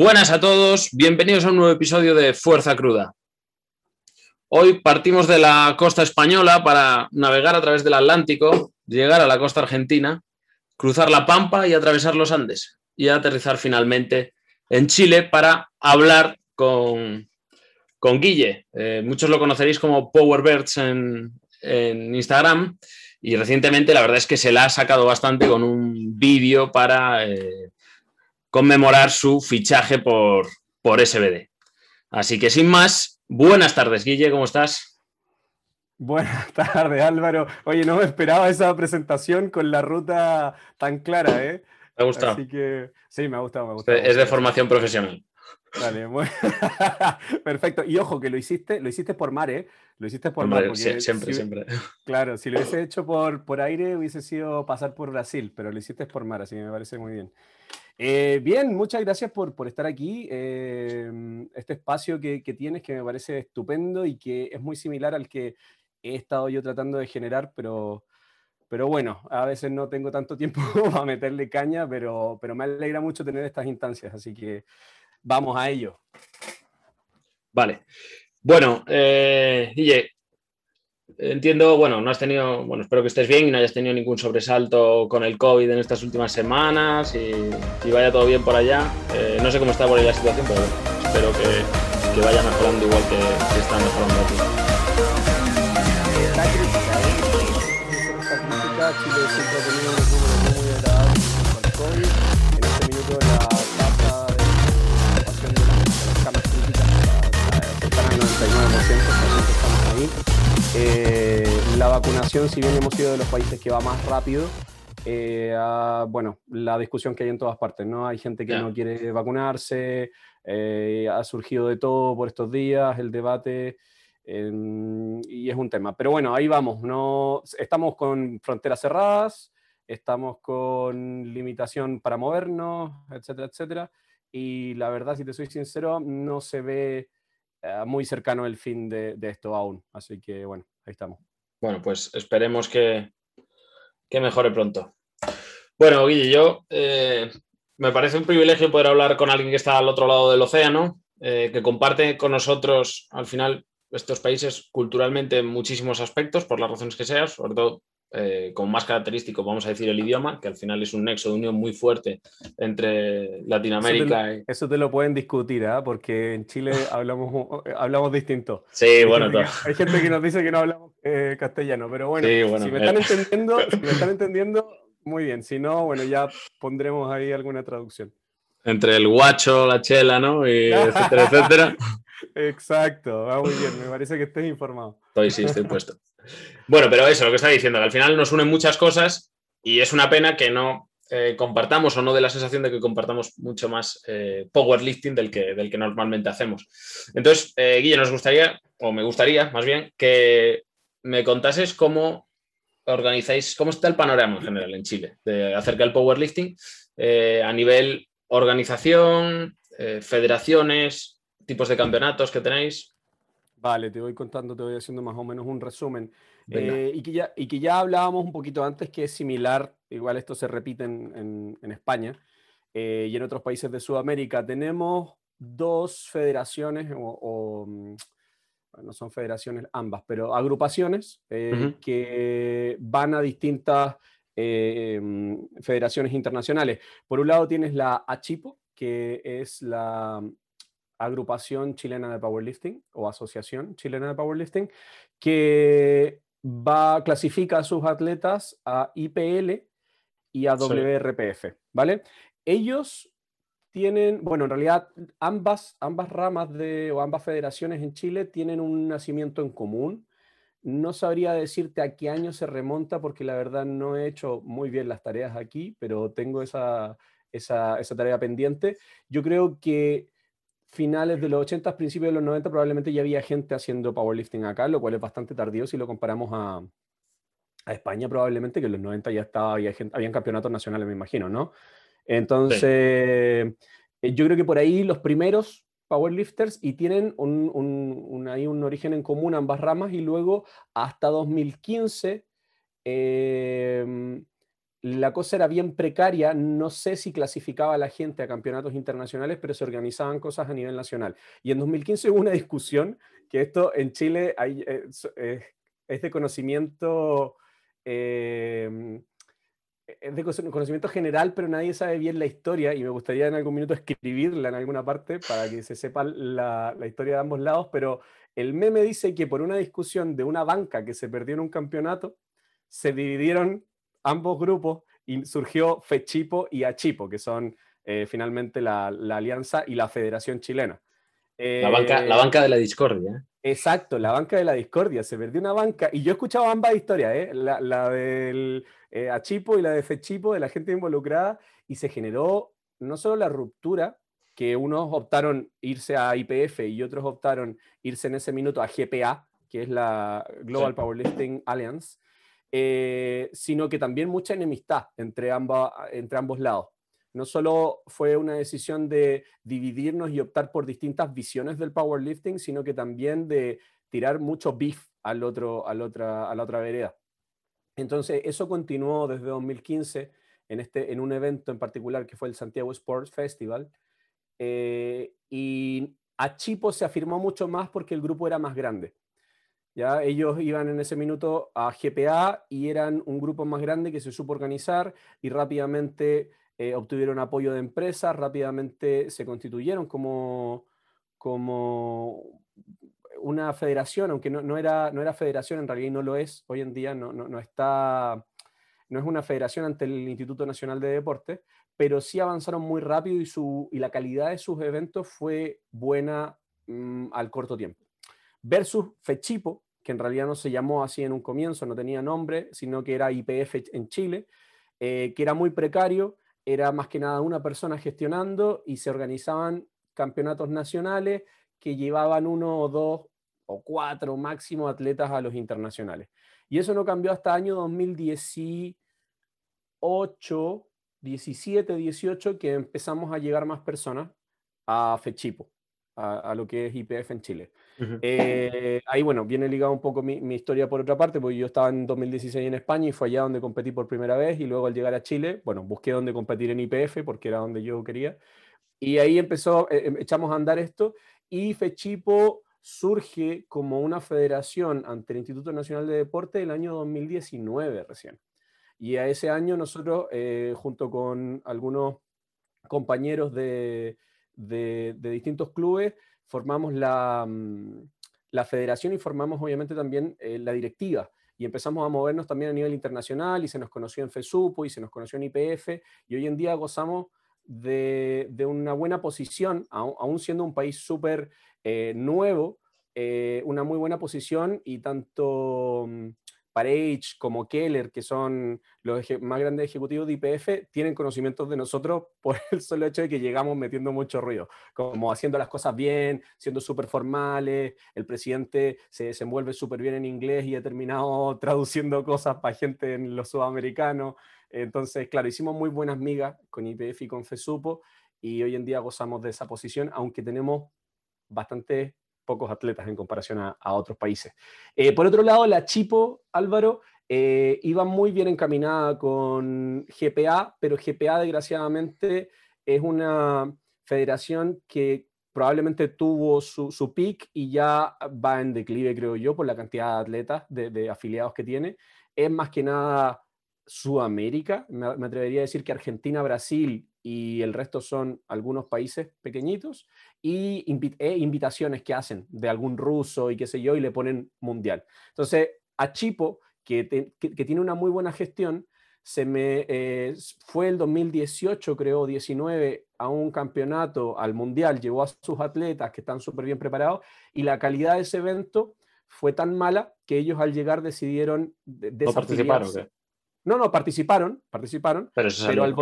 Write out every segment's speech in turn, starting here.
Buenas a todos, bienvenidos a un nuevo episodio de Fuerza Cruda. Hoy partimos de la costa española para navegar a través del Atlántico, llegar a la costa argentina, cruzar la Pampa y atravesar los Andes y aterrizar finalmente en Chile para hablar con, con Guille. Eh, muchos lo conoceréis como Powerbirds en, en Instagram y recientemente la verdad es que se la ha sacado bastante con un vídeo para eh, conmemorar su fichaje por, por SBD. Así que sin más, buenas tardes, Guille, ¿cómo estás? Buenas tardes, Álvaro. Oye, no me esperaba esa presentación con la ruta tan clara, ¿eh? Me ha gustado. Así que sí, me ha gustado, me ha gustado. Es de formación profesional. Vale, bueno. perfecto. Y ojo, que lo hiciste, lo hiciste por mar, ¿eh? Lo hiciste por Hombre, mar. siempre, siempre. Claro, si lo hubiese hecho por, por aire hubiese sido pasar por Brasil, pero lo hiciste por mar, así que me parece muy bien. Eh, bien, muchas gracias por, por estar aquí. Eh, este espacio que, que, tienes que me parece estupendo y que es muy similar al que he estado yo tratando de generar, pero, pero bueno, a veces no tengo tanto tiempo a meterle caña, pero, pero me alegra mucho tener estas instancias, así que vamos a ello. Vale. Bueno, eh, entiendo, bueno, no has tenido, bueno, espero que estés bien y no hayas tenido ningún sobresalto con el COVID en estas últimas semanas y, y vaya todo bien por allá. Eh, no sé cómo está por ahí la situación, pero espero que, que vaya mejorando igual que, que está mejorando aquí. Eh, la vacunación, si bien hemos sido de los países que va más rápido, eh, bueno, la discusión que hay en todas partes, ¿no? Hay gente que no quiere vacunarse, eh, ha surgido de todo por estos días, el debate, y es un tema. Pero bueno, ahí vamos, no, estamos con fronteras cerradas, estamos con limitación para movernos, etcétera, etcétera, y la verdad, si te soy sincero, no se ve eh, muy cercano el fin de, esto aún, así que bueno, ahí estamos. Bueno, pues esperemos que, que mejore pronto. Bueno, Guille, yo eh, me parece un privilegio poder hablar con alguien que está al otro lado del océano, eh, que comparte con nosotros al final estos países culturalmente en muchísimos aspectos, por las razones que sean, sobre todo eh, como más característico, vamos a decir, el idioma, que al final es un nexo de unión muy fuerte entre Latinoamérica y... Eso te lo pueden discutir, ¿ah? porque en Chile hablamos, hablamos distinto. Sí, Hay bueno, gente, que, hay gente que nos dice que no hablamos eh, castellano, pero bueno, Sí, bueno, si me eh. están entendiendo, si me están entendiendo, muy bien. Si no, bueno, ya pondremos ahí alguna traducción. entre el guacho, la chela, ¿no? Y etcétera, etcétera. Exacto, va muy bien, me parece que estés informado. Estoy, sí, estoy puesto. Bueno, pero eso, lo que está diciendo, que al final nos unen muchas cosas y es una pena que no eh, compartamos o no dé la sensación de que compartamos mucho más eh, powerlifting del que, del que normalmente hacemos. Entonces, eh, Guille, nos gustaría, o me gustaría más bien, que me contases cómo organizáis, cómo está el panorama en general en Chile de, acerca del powerlifting eh, a nivel organización, federaciones, tipos de campeonatos que tenéis. Vale, te voy contando, te voy haciendo más o menos un resumen. Eh, y, que ya, y que ya hablábamos un poquito antes que es similar, igual esto se repite en, en- en España eh, y en otros países de Sudamérica. Tenemos dos federaciones, o, o, mm, no son federaciones ambas, pero agrupaciones eh, Ujú. que van a distintas eh, mm, federaciones internacionales. Por un lado tienes la ACHIPO, que es la agrupación chilena de powerlifting o asociación chilena de powerlifting, que va, clasifica a sus atletas a IPL y a Sí. WRPF, ¿vale? Ellos tienen, bueno, en realidad ambas, ambas ramas de, o ambas federaciones en Chile tienen un nacimiento en común. No sabría decirte a qué año se remonta porque la verdad no he hecho muy bien las tareas aquí, pero tengo esa, esa, esa tarea pendiente. Yo creo que finales de los 80, principios de los 90 probablemente ya había gente haciendo powerlifting acá, lo cual es bastante tardío si lo comparamos a, a España probablemente, que en los 90 ya estaba, había gente, habían campeonatos nacionales, me imagino, ¿no? Entonces, eh, yo creo que por ahí los primeros powerlifters y tienen un, un, un, un origen en común ambas ramas y luego hasta 2015 eh, la cosa era bien precaria, no sé si clasificaba a la gente a campeonatos internacionales, pero se organizaban cosas a nivel nacional. Y en 2015 hubo una discusión, que esto en Chile hay, eh, eh, es de conocimiento, eh, es de conocimiento general, pero nadie sabe bien la historia y me gustaría en algún minuto escribirla en alguna parte para que se sepa la, la historia de ambos lados, pero el meme dice que por una discusión de una banca que se perdió en un campeonato, se dividieron ambos grupos y surgió FECHIPO y ACHIPO, que son eh, finalmente la, alianza y la Federación Chilena. la, banca, la banca de la discordia. ¿eh? Exacto, la banca de la discordia. Se perdió una banca y yo he escuchado ambas historias, ¿eh? la, del Achipo y la de Fechipo, de la gente involucrada, y se generó no solo la ruptura, que unos optaron irse a IPF y otros optaron irse en ese minuto a GPA, que es la Global Powerlifting Alliance, eh, sino que también mucha enemistad entre, entre ambos lados. No solo fue una decisión de dividirnos y optar por distintas visiones del powerlifting, sino que también de tirar mucho beef al otro, al otra, a la otra vereda. Entonces, eso continuó desde 2015 en, este, en un evento en particular que fue el Santiago Sports Festival. Eh, y a Chipo se afirmó mucho más porque el grupo era más grande. Ellos iban en ese minuto a GPA y eran un grupo más grande que se supo organizar y rápidamente eh, obtuvieron apoyo de empresas, rápidamente se constituyeron como, como una federación, aunque no, no, era, no era federación, en realidad no lo es, hoy en día no, no, no, está, no es una federación ante el Instituto Nacional de Deportes, pero sí avanzaron muy rápido y, su, y la calidad de sus eventos fue buena mm, al corto tiempo. Versus Fechipo, que en realidad no se llamó así en un comienzo, no tenía nombre, sino que era IPF en Chile, eh, que era muy precario, era más que nada una persona gestionando y se organizaban campeonatos nacionales que llevaban uno o dos o cuatro máximo atletas a los internacionales. Y eso no cambió hasta año 2018, 17, 18, que empezamos a llegar más personas a Fechipo a, lo que es IPF en Chile. Eh, ahí, bueno, viene ligado un poco mi, historia por otra parte, porque yo estaba en 2016 en España y fue allá donde competí por primera vez y luego al llegar a Chile, bueno, busqué donde competir en IPF porque era donde yo quería. Y ahí empezó, eh, em, echamos a andar esto y Fechipo surge como una federación ante el Instituto Nacional de Deporte el año 2019 recién. Y a ese año nosotros, eh, junto con algunos compañeros de, de, distintos clubes, formamos la, mm, la, federación y formamos obviamente también eh, la directiva. Y empezamos a movernos también a nivel internacional y se nos conoció en FESUPO y se nos conoció en IPF y hoy en día gozamos de, de una buena posición, aún siendo un país súper eh, nuevo, eh, una muy buena posición y tanto mm, Parage como Keller, que son los más grandes ejecutivos de IPF, tienen conocimientos de nosotros por el solo hecho de que llegamos metiendo mucho ruido, como haciendo las cosas bien, siendo súper formales, el presidente se desenvuelve súper bien en inglés y ha terminado traduciendo cosas para gente en los sudamericanos. Entonces, claro, hicimos muy buenas migas con IPF y con FESUPO y hoy en día gozamos de esa posición, aunque tenemos bastante pocos atletas en comparación a, otros países. Eh, por otro lado, la Chipo, Álvaro, eh, iba muy bien encaminada con GPA, pero GPA desgraciadamente es una federación que probablemente tuvo su, su peak y ya va en declive, creo yo, por la cantidad de atletas, de, afiliados que tiene. Es más que nada Sudamérica, me, me, atrevería a decir que Argentina, Brasil y el resto son algunos países pequeñitos y e invitaciones que hacen de algún ruso y qué sé yo y le ponen mundial. Entonces, a Chipo, que, tiene una muy buena gestión, se me eh, fue el 2018, creo, 19, a un campeonato, al mundial, llevó a sus atletas que están súper bien preparados y la calidad de ese evento fue tan mala que ellos al llegar decidieron ¿No participaron? No, no, participaron, participaron, pero, pero al,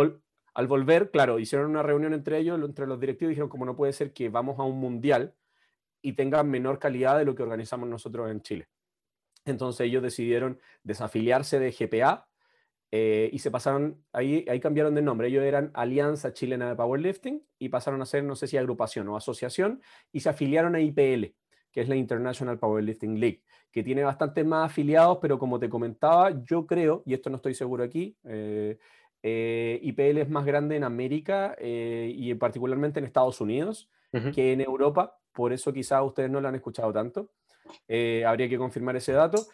al volver, claro, hicieron una reunión entre ellos, entre los directivos, y dijeron, como no puede ser que vamos a un mundial y tenga menor calidad de lo que organizamos nosotros en Chile. Entonces ellos decidieron desafiliarse de GPA eh, y se pasaron, ahí, ahí cambiaron de nombre. Ellos eran Alianza Chilena de Powerlifting y pasaron a ser, no sé si agrupación o asociación, y se afiliaron a IPL, que es la International Powerlifting League, que tiene bastante más afiliados, pero como te comentaba, yo creo, y esto no estoy seguro aquí, eh, eh, IPL es más grande en América eh, y particularmente en Estados Unidos que en Europa, por eso quizás ustedes no lo han escuchado tanto. habría que confirmar ese dato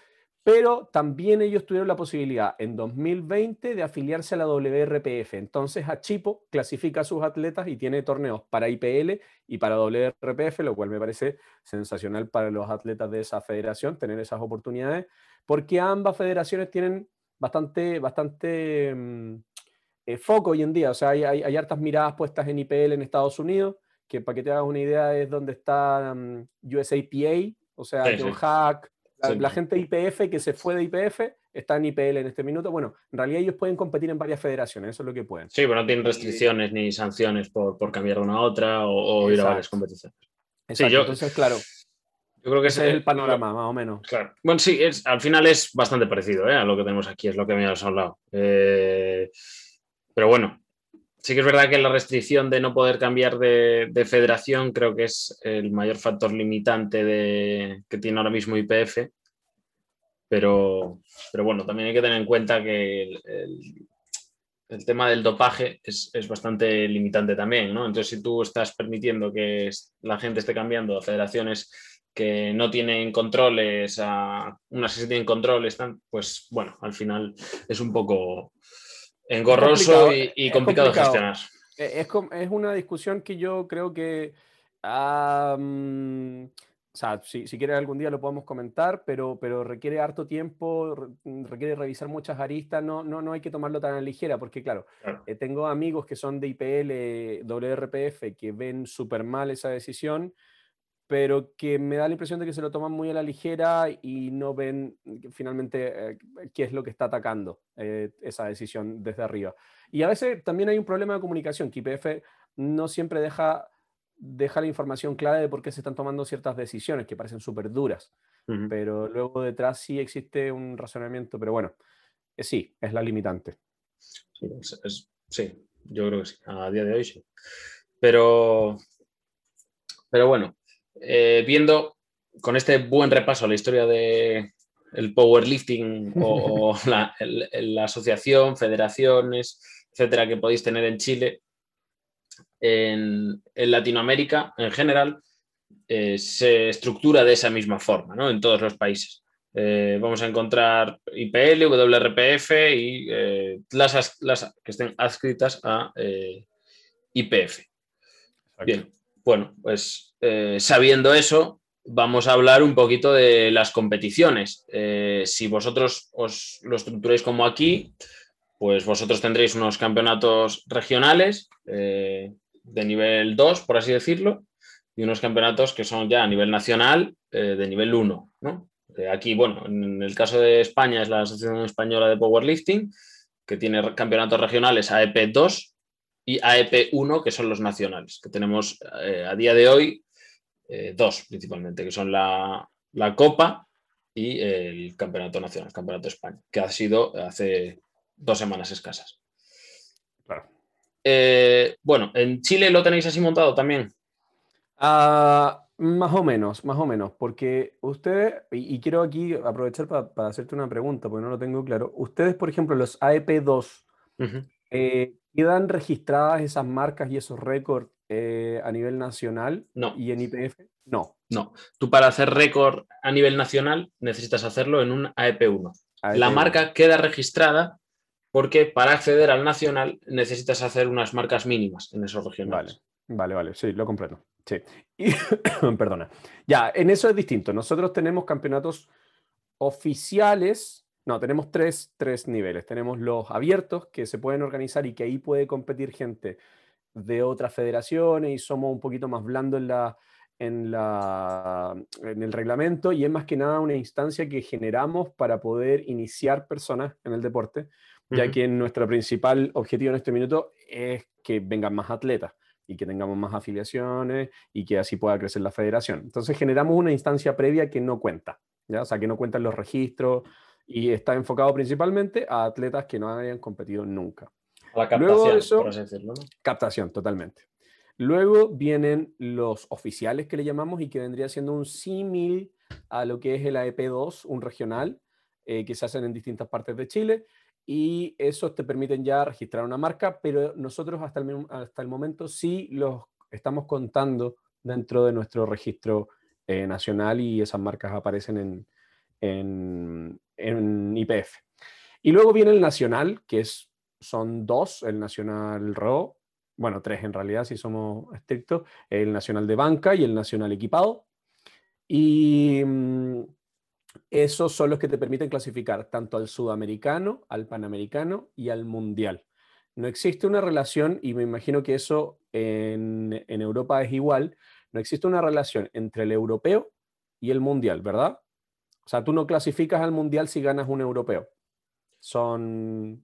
pero también ellos tuvieron la posibilidad en 2020 de afiliarse a la WRPF. Entonces, Achipo clasifica a sus atletas y tiene torneos para IPL y para WRPF, lo cual me parece sensacional para los atletas de esa federación tener esas oportunidades, porque ambas federaciones tienen bastante, bastante mm, eh, foco hoy en día. O sea, hay, hartas miradas puestas en IPL en Estados Unidos, que para que te hagas una idea es donde está um, USAPA, o sea, John Hack la, gente de IPF que se fue de IPF está en IPL en este minuto. Bueno, en realidad ellos pueden competir en varias federaciones, eso es lo que pueden. Sí, pero no tienen restricciones ni sanciones por, cambiar de una a otra o, ir a varias competiciones. Sí, yo, Entonces, claro. Yo creo que ese es el panorama, más o menos. Claro. Bueno, sí, es, al final es bastante parecido ¿eh? a lo que tenemos aquí, es lo que me has hablado. Eh, pero bueno, sí que es verdad que la restricción de no poder cambiar de, federación creo que es el mayor factor limitante de, que tiene ahora mismo IPF. Pero, pero bueno, también hay que tener en cuenta que el, tema del dopaje es, bastante limitante también, ¿no? Entonces, si tú estás permitiendo que la gente esté cambiando a federaciones que no tienen controles, a unas que sí tienen controles, pues bueno, al final es un poco engorroso y, complicado, de gestionar. Eh, es, una discusión que yo creo que, o sea, si, si, quieres algún día lo podemos comentar, pero, pero requiere harto tiempo, requiere revisar muchas aristas, no, no, no hay que tomarlo tan a ligera, porque claro, eh, tengo amigos que son de IPL, WRPF, que ven súper mal esa decisión pero que me da la impresión de que se lo toman muy a la ligera y no ven finalmente eh, qué es lo que está atacando eh, esa decisión desde arriba. Y a veces también hay un problema de comunicación, que IPF no siempre deja, deja la información clara de por qué se están tomando ciertas decisiones que parecen súper duras, pero luego detrás sí existe un razonamiento, pero bueno, eh, sí, es la limitante. sí, yo creo que sí, a día de hoy sí. Pero, pero bueno, eh, viendo con este buen repaso a la historia de el powerlifting o, la, asociación, federaciones, etcétera, que podéis tener en Chile, en, Latinoamérica en general, eh, se estructura de esa misma forma, ¿no? En todos los países. Eh, vamos a encontrar IPL, WRPF y las, las, que estén adscritas a IPF. Bien, bueno, pues eh, sabiendo eso, vamos a hablar un poquito de las competiciones. Eh, si vosotros os lo estructuráis como aquí, pues vosotros tendréis unos campeonatos regionales eh, de nivel 2, por así decirlo, y unos campeonatos que son ya a nivel nacional de nivel 1. aquí, bueno, en el caso de España es la Asociación Española de Powerlifting, que tiene campeonatos regionales AEP 2 y AEP1, que son los nacionales, que tenemos eh, a día de hoy eh, dos principalmente, que son la, Copa y el Campeonato Nacional, el Campeonato de España, que ha sido hace dos semanas escasas. Eh, bueno, ¿en Chile lo tenéis así montado también? Ah, más o menos, más o menos, porque usted, y, quiero aquí aprovechar para hacerte una pregunta, porque no lo tengo claro. Ustedes, por ejemplo, los AEP2, ¿Quedan registradas esas marcas y esos récords eh, a nivel nacional no. y en IPF? No. No. Tú para hacer récord a nivel nacional necesitas hacerlo en un AEP1. E La marca queda registrada porque para acceder al nacional necesitas hacer unas marcas mínimas en esos regionales. Vale, vale, vale. sí, lo comprendo. Sí. perdona. Ya, en eso es distinto. Nosotros tenemos campeonatos oficiales no, tenemos tres, niveles. Tenemos los abiertos que se pueden organizar y que ahí puede competir gente de otras federaciones y somos un poquito más blandos en, la, en, la, en el reglamento y es más que nada una instancia que generamos para poder iniciar personas en el deporte, ya que nuestro principal objetivo en este minuto es que vengan más atletas y que tengamos más afiliaciones y que así pueda crecer la federación. Entonces generamos una instancia previa que no cuenta, ¿ya? o sea, que no cuentan los registros, y está enfocado principalmente a atletas que no hayan competido nunca. La captación, por así decirlo. Captación, totalmente. Luego vienen los oficiales que le llamamos y que vendría siendo un símil a lo que es el AEP2, un regional, eh, que se hacen en distintas partes de Chile. Y esos te permiten ya registrar una marca, pero nosotros hasta el, hasta el momento sí los estamos contando dentro de nuestro registro eh, nacional y esas marcas aparecen en, en, en, IPF. Y luego viene el nacional, que es, son dos, el nacional RO, bueno, tres en realidad, si somos estrictos, el nacional de banca y el nacional equipado. Y mm, esos son los que te permiten clasificar tanto al sudamericano, al panamericano y al mundial. No existe una relación, y me imagino que eso en, en Europa es igual, no existe una relación entre el europeo y el mundial, ¿verdad? O sea, tú no clasificas al mundial si ganas un europeo. Son,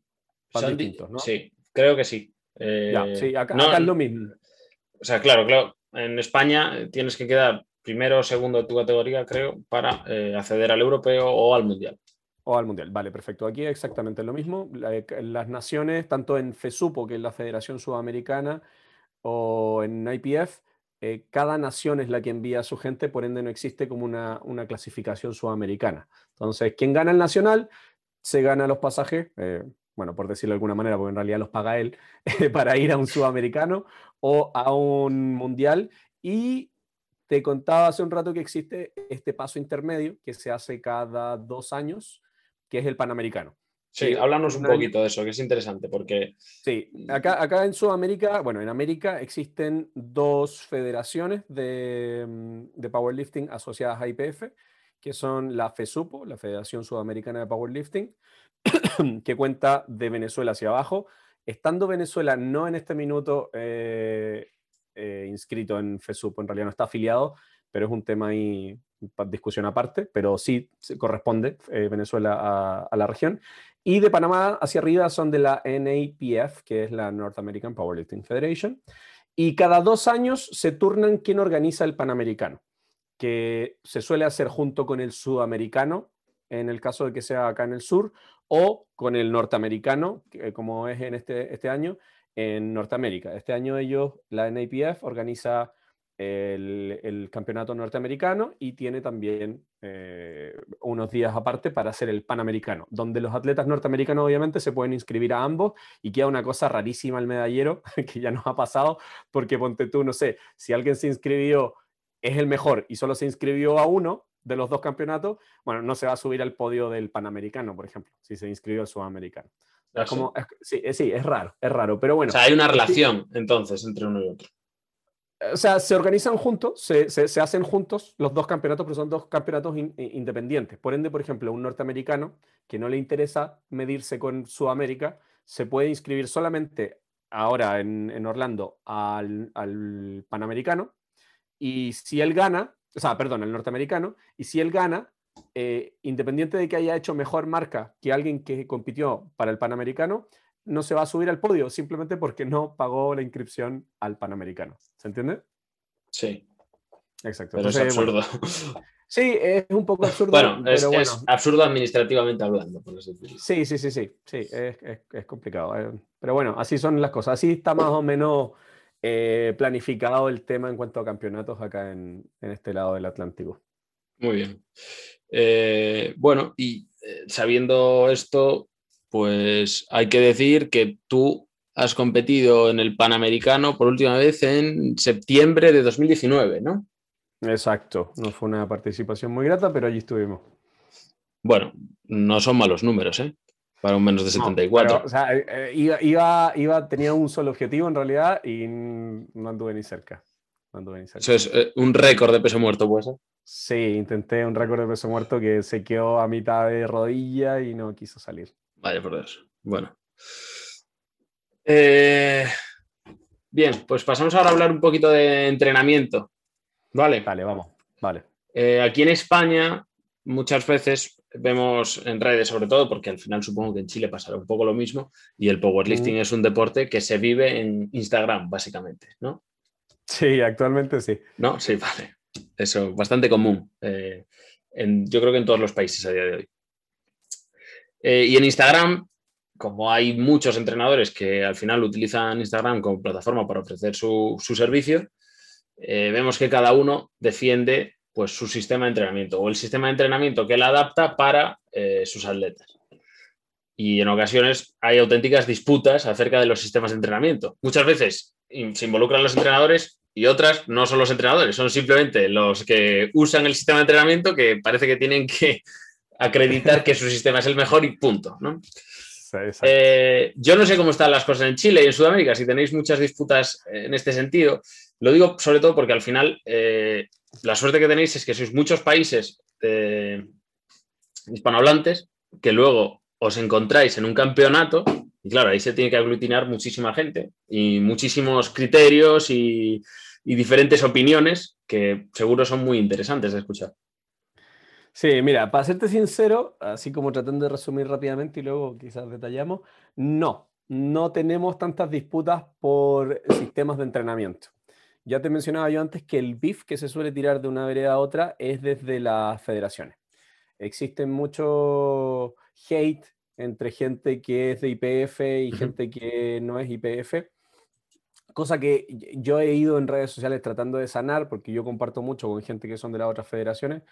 distintos, ¿no? Sí, creo que sí. Eh, sí, acá, es lo mismo. O sea, claro, claro. En España tienes que quedar primero o segundo de tu categoría, creo, para eh, acceder al europeo o al mundial. O al mundial, vale, perfecto. Aquí es exactamente lo mismo. Las naciones, tanto en FESUPO, que es la Federación Sudamericana, o en IPF, eh, cada nación es la que envía a su gente, por ende no existe como una, clasificación sudamericana. Entonces, quien gana el nacional, se gana los pasajes, eh, bueno, por decirlo de alguna manera, porque en realidad los paga él, para ir a un sudamericano o a un mundial. Y te contaba hace un rato que existe este paso intermedio que se hace cada dos años, que es el panamericano. Sí, háblanos un poquito de eso, que es interesante, porque... Sí, acá, acá en Sudamérica, bueno, en América existen dos federaciones de, mm, de powerlifting asociadas a IPF, que son la FESUPO, la Federación Sudamericana de Powerlifting, que cuenta de Venezuela hacia abajo. Estando Venezuela no en este minuto eh, eh, inscrito en FESUPO, en realidad no está afiliado, pero es un tema ahí, discusión aparte, pero sí corresponde eh, Venezuela a, a, la región. Y de Panamá hacia arriba son de la NAPF, que es la North American Powerlifting Federation. Y cada dos años se turnan quién organiza el Panamericano, que se suele hacer junto con el Sudamericano, en el caso de que sea acá en el sur, o con el norteamericano, como es en este, este año, en Norteamérica. Este año ellos, la NAPF, organiza el, campeonato norteamericano y tiene también eh, unos días aparte para hacer el panamericano, donde los atletas norteamericanos obviamente se pueden inscribir a ambos y queda una cosa rarísima el medallero que ya nos ha pasado, porque ponte tú, no sé, si alguien se inscribió, es el mejor y solo se inscribió a uno de los dos campeonatos, bueno, no se va a subir al podio del panamericano, por ejemplo, si se inscribió al sudamericano. Es como, sí, sí, es raro, es raro, pero bueno. O sea, hay una relación entonces entre uno y otro o sea, se organizan juntos, se, se, hacen juntos los dos campeonatos, pero son dos campeonatos independientes. Por ende, por ejemplo, un norteamericano que no le interesa medirse con Sudamérica, se puede inscribir solamente ahora en, Orlando al, al, Panamericano, y si él gana, o sea, perdón, el norteamericano, y si él gana, eh, independiente de que haya hecho mejor marca que alguien que compitió para el Panamericano, no se va a subir al podio simplemente porque no pagó la inscripción al Panamericano. ¿Se entiende? Sí. Exacto. Pero es absurdo. sí, es un poco absurdo. bueno, es, absurdo administrativamente hablando, por Sí, sí, sí, sí. Sí, es, complicado. Eh. Pero bueno, así son las cosas. Así está más o menos eh, planificado el tema en cuanto a campeonatos acá en, este lado del Atlántico. Muy bien. Eh, bueno, y sabiendo esto, pues hay que decir que tú has competido en el Panamericano por última vez en septiembre de 2019, ¿no? Exacto, no fue una participación muy grata, pero allí estuvimos. Bueno, no son malos números, ¿eh? Para un menos de 74. o sea, eh, eh, iba, iba, tenía un solo objetivo en realidad y no anduve ni cerca. Eso es eh, un récord de peso muerto, pues. Sí, intenté un récord de peso muerto que se quedó a mitad de rodilla y no quiso salir. Vaya por Dios. Bueno. Eh, bien, pues pasamos ahora a hablar un poquito de entrenamiento. Vale. Vale, vamos. Vale. Eh, aquí en España, muchas veces vemos en redes, sobre todo, porque al final supongo que en Chile pasará un poco lo mismo, y el powerlifting mm. es un deporte que se vive en Instagram, básicamente, ¿no? Sí, actualmente sí. No, sí, vale. Eso, bastante común. Eh, yo creo que en todos los países a día de hoy. Eh, y en Instagram como hay muchos entrenadores que al final utilizan Instagram como plataforma para ofrecer su, servicio, eh, vemos que cada uno defiende pues, su sistema de entrenamiento o el sistema de entrenamiento que él adapta para eh, sus atletas. Y en ocasiones hay auténticas disputas acerca de los sistemas de entrenamiento. Muchas veces se involucran los entrenadores y otras no son los entrenadores, son simplemente los que usan el sistema de entrenamiento que parece que tienen que acreditar que su sistema es el mejor y punto. ¿no? Eh, yo no sé cómo están las cosas en Chile y en Sudamérica, si tenéis muchas disputas en este sentido. Lo digo sobre todo porque al final eh, la suerte que tenéis es que sois muchos países eh, hispanohablantes que luego os encontráis en un campeonato y claro, ahí se tiene que aglutinar muchísima gente y muchísimos criterios y diferentes opiniones que seguro son muy interesantes de escuchar. Sí, mira, para serte sincero, así como tratando de resumir rápidamente y luego quizás detallamos, no, no tenemos tantas disputas por sistemas de entrenamiento. Ya te mencionaba yo antes que el BIF que se suele tirar de una vereda a otra es desde las federaciones. Existen mucho hate entre gente que es de IPF y gente que no es IPF, cosa que yo he ido en redes sociales tratando de sanar, porque yo comparto mucho con gente que son de las otras federaciones,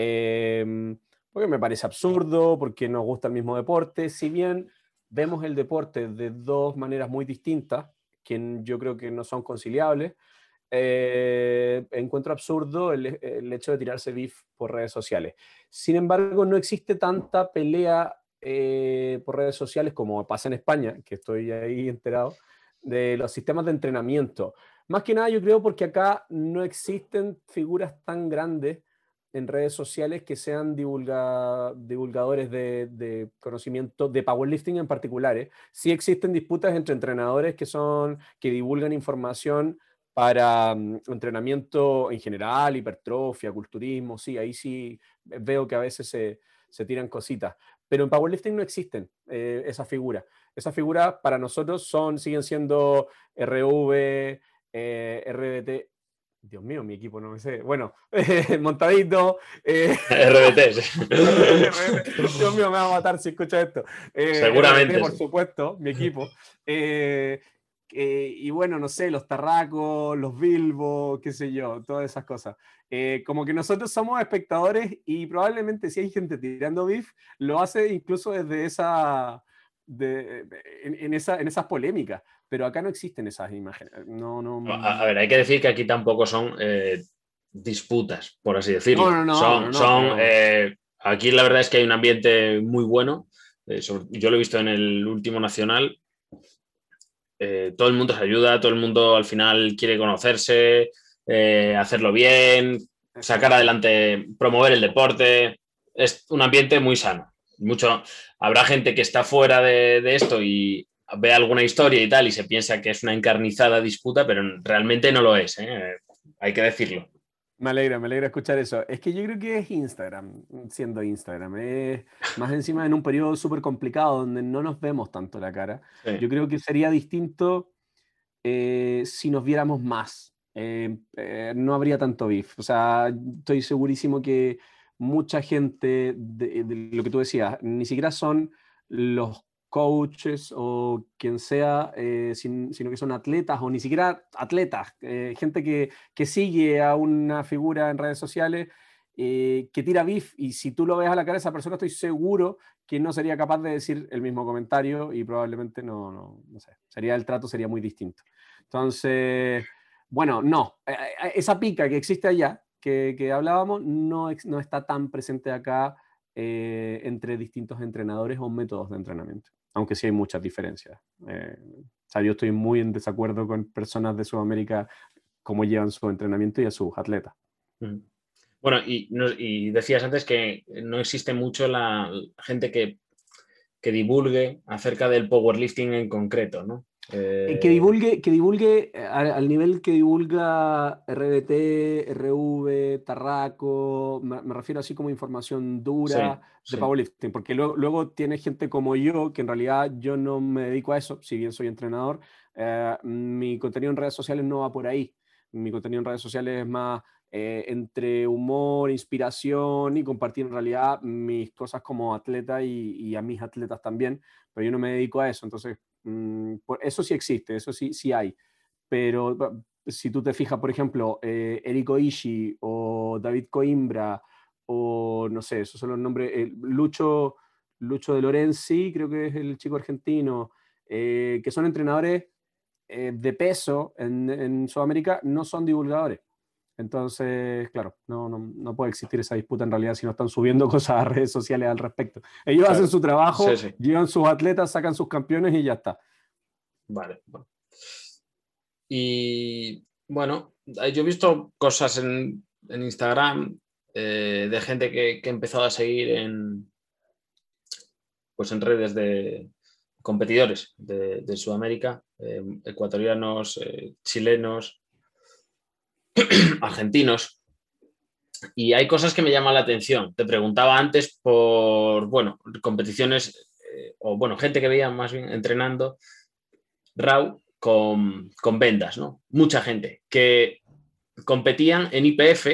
Em, porque me parece absurdo, porque nos gusta el mismo deporte, si bien vemos el deporte de dos maneras muy distintas, que yo creo que no son conciliables, eh, encuentro absurdo el, hecho de tirarse beef por redes sociales. Sin embargo, no existe tanta pelea eh, por redes sociales como pasa en España, que estoy ahí enterado, de los sistemas de entrenamiento. Más que nada, yo creo porque acá no existen figuras tan grandes en redes sociales que sean divulgadores de, conocimiento de powerlifting en particular. Sí existen disputas entre entrenadores que, son, que divulgan información para mm, entrenamiento en general, hipertrofia, culturismo, sí, ahí sí veo que a veces se, tiran cositas. Pero en powerlifting no existen eh, esas figuras. Esas figuras para nosotros son, siguen siendo RV, eh, RBT, Dios mío, mi equipo no me sé. Bueno, montadito. Eh, RBT. Dios mío, me va a matar si escucha esto. Eh, Seguramente. por supuesto, mi equipo. Eh, y bueno, no sé, los tarracos, los bilbos, qué sé yo, todas esas cosas. como que nosotros somos espectadores y probablemente si hay gente tirando beef, lo hace incluso desde esa, en, esa, en esas polémicas pero acá no existen esas imágenes. No, no, a, ver, hay que decir que aquí tampoco son eh, disputas, por así decirlo. No, no, son, eh, aquí la verdad es que hay un ambiente muy bueno. Eh, yo lo he visto en el último nacional. todo el mundo se ayuda, todo el mundo al final quiere conocerse, hacerlo bien, sacar adelante, promover el deporte. Es un ambiente muy sano. Mucho, habrá gente que está fuera de esto y, ve alguna historia y tal y se piensa que es una encarnizada disputa, pero realmente no lo es, ¿eh? hay que decirlo. Me alegra, me alegra escuchar eso. Es que yo creo que es Instagram, siendo Instagram. Es más encima en un periodo súper complicado donde no nos vemos tanto la cara. Yo creo que sería distinto eh, si nos viéramos más. Eh, no habría tanto beef. O sea, estoy segurísimo que mucha gente, de, de, lo que tú decías, ni siquiera son los coaches o quien sea, eh, sino que son atletas o ni siquiera atletas, eh, gente que, que, sigue a una figura en redes sociales eh, que tira beef y si tú lo ves a la cara de esa persona estoy seguro que no sería capaz de decir el mismo comentario y probablemente no, no, no sé, sería el trato sería muy distinto. Entonces, bueno, no, esa pica que existe allá, que, hablábamos, no, no está tan presente acá entre distintos entrenadores o métodos de entrenamiento aunque sí hay muchas diferencias. Eh, o sea, yo estoy muy en desacuerdo con personas de Sudamérica cómo llevan su entrenamiento y a sus atletas. Mm. Bueno, y, decías antes que no existe mucho la gente que, que divulgue acerca del powerlifting en concreto, ¿no? Eh, que divulgue, que divulgue eh, al, nivel que divulga RBT, RV, Tarraco, me, refiero así como información dura de powerlifting, porque luego, luego, tiene gente como yo, que en realidad yo no me dedico a eso, si bien soy entrenador, eh, mi contenido en redes sociales no va por ahí. Mi contenido en redes sociales es más eh, entre humor, inspiración y compartir en realidad mis cosas como atleta y, a mis atletas también, pero yo no me dedico a eso, entonces eso sí existe, eso sí, sí hay, pero si tú te fijas, por ejemplo, eh, Eriko Ishii o David Coimbra o no sé, esos son los nombres, eh, Lucho, Lucho de Lorenzi, creo que es el chico argentino, eh, que son entrenadores de peso en Sudamérica, no son divulgadores. Entonces, claro, no, no, no, puede existir esa disputa en realidad si no están subiendo cosas a redes sociales al respecto. Ellos hacen su trabajo, llevan sus atletas, sacan sus campeones y ya está. Vale. Y bueno, yo he visto cosas en, en Instagram eh, de gente que, que, ha empezado a seguir en, pues en redes de competidores de, de Sudamérica, eh, ecuatorianos, eh, chilenos, argentinos. Y hay cosas que me llaman la atención. Te preguntaba antes por, bueno, competiciones eh, o, bueno, gente que veía más bien entrenando RAW con, con vendas, ¿no? Mucha gente que competían en IPF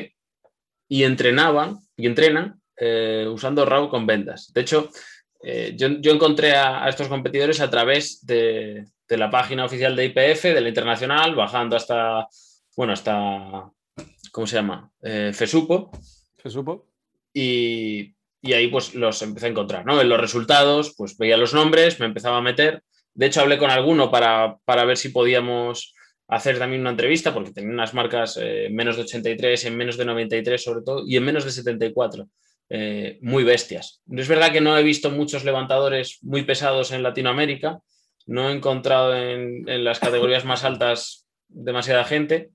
y entrenaban y entrenan eh, usando RAW con vendas. De hecho, eh, yo, yo, encontré a, a, estos competidores a través de, de, la página oficial de IPF, de la internacional, bajando hasta bueno, hasta, ¿cómo se llama? Eh, Fesupo. Fesupo. Y, y, ahí pues los empecé a encontrar, ¿no? En los resultados, pues veía los nombres, me empezaba a meter. De hecho, hablé con alguno para, para ver si podíamos hacer también una entrevista, porque tenía unas marcas eh, menos de 83, en menos de 93 sobre todo, y en menos de 74. Eh, muy bestias. Es verdad que no he visto muchos levantadores muy pesados en Latinoamérica, no he encontrado en, en las categorías más altas demasiada gente,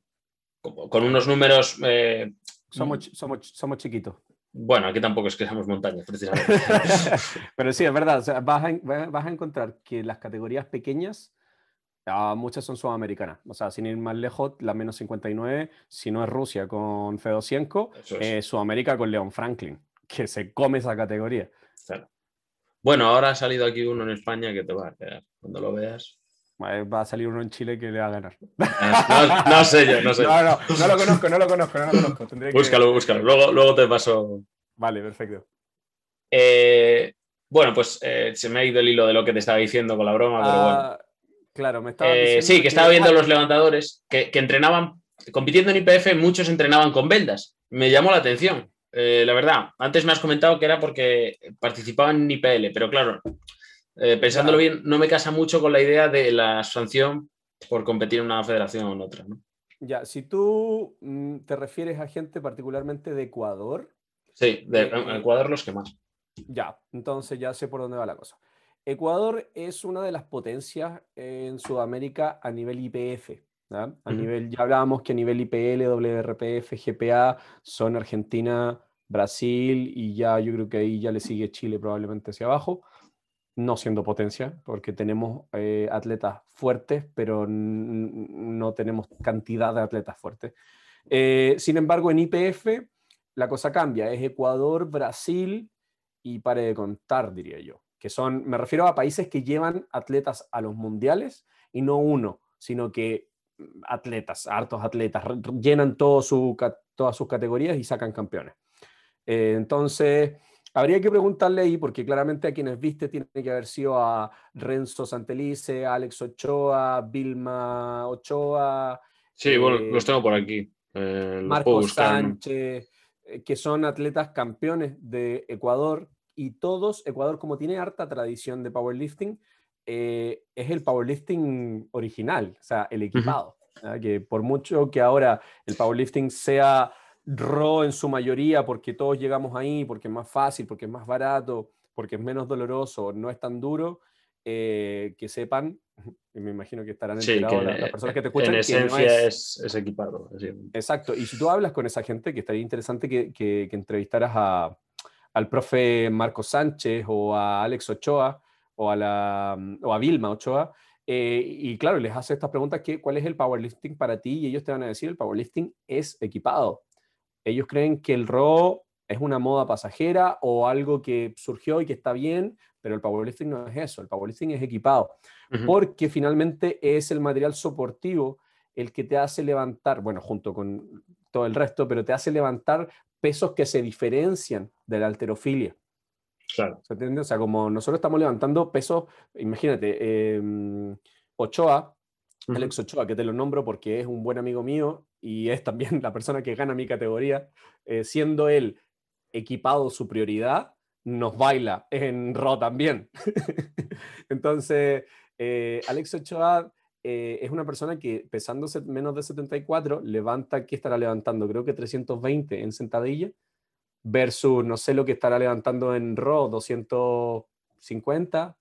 con unos números... Eh, somos, somos, somos chiquitos. Bueno, aquí tampoco es que seamos montañas, precisamente. Pero sí, es verdad. vas, a, vas, a, encontrar que las categorías pequeñas, uh, muchas son sudamericanas. O sea, sin ir más lejos, la menos 59, si no es Rusia con Fedosienko, es. eh, Sudamérica con Leon Franklin, que se come esa categoría. Claro. Bueno, ahora ha salido aquí uno en España que te va a quedar. Cuando lo veas. Va a salir uno en Chile que le va a ganar. Ah, no, no, sé yo, no sé. No, no, no lo conozco, no lo conozco, no lo conozco. Tendré búscalo, que... búscalo. Luego, luego te paso. Vale, perfecto. Eh, bueno, pues eh, se me ha ido el hilo de lo que te estaba diciendo con la broma, pero bueno. Ah, claro, me estaba eh, Sí, que, que estaba viendo los levantadores que, que, entrenaban, compitiendo en IPF, muchos entrenaban con vendas. Me llamó la atención, eh, la verdad. Antes me has comentado que era porque participaban en IPL, pero claro, eh, pensándolo claro. bien, no me casa mucho con la idea de la sanción por competir en una federación o en otra. ¿no? Ya, si tú mm, te refieres a gente particularmente de Ecuador. Sí, de eh, Ecuador los que más. Ya, entonces ya sé por dónde va la cosa. Ecuador es una de las potencias en Sudamérica a nivel IPF. ¿ya? A uh -huh. nivel, ya hablábamos que a nivel IPL, WRPF, GPA son Argentina, Brasil y ya yo creo que ahí ya le sigue Chile probablemente hacia abajo no siendo potencia, porque tenemos eh, atletas fuertes, pero no tenemos cantidad de atletas fuertes. Eh, sin embargo, en IPF la cosa cambia, es Ecuador, Brasil y pare de contar, diría yo, que son, me refiero a países que llevan atletas a los mundiales y no uno, sino que mm, atletas, hartos atletas, llenan todo su, todas sus categorías y sacan campeones. Eh, entonces, Habría que preguntarle ahí, porque claramente a quienes viste tiene que haber sido a Renzo Santelice, Alex Ochoa, Vilma Ochoa. Sí, bueno, eh, los tengo por aquí. Eh, Marcos Sánchez, eh, que son atletas campeones de Ecuador y todos, Ecuador como tiene harta tradición de powerlifting, eh, es el powerlifting original, o sea, el equipado. Uh -huh. Que por mucho que ahora el powerlifting sea RAW en su mayoría porque todos llegamos ahí, porque es más fácil, porque es más barato, porque es menos doloroso, no es tan duro, eh, que sepan, y me imagino que estarán enterados sí, que las, las, personas que te escuchan. En esencia no es... Es, es, equipado. Así. Exacto, y si tú hablas con esa gente, que estaría interesante que, que, que entrevistaras a, al profe Marco Sánchez o a Alex Ochoa o a, la, o a Vilma Ochoa, eh, y claro, les hace estas preguntas, que, ¿cuál es el powerlifting para ti? Y ellos te van a decir, el powerlifting es equipado ellos creen que el RAW es una moda pasajera o algo que surgió y que está bien, pero el powerlifting no es eso, el powerlifting es equipado, uh -huh. porque finalmente es el material soportivo el que te hace levantar, bueno, junto con, todo el resto, pero te hace levantar pesos que se diferencian de la alterofilia. Claro. ¿Se entiende? O sea, como nosotros estamos levantando pesos, imagínate, em, Ochoa, Alex Ochoa, que te lo nombro porque es un buen amigo mío y es también la persona que gana mi categoría, eh, siendo él equipado su prioridad, nos baila en Raw también. Entonces, eh, Alex Ochoa eh, es una persona que pesando menos de 74, levanta, ¿qué estará levantando? Creo que 320 en sentadilla, versus no sé lo que estará levantando en Raw, 250,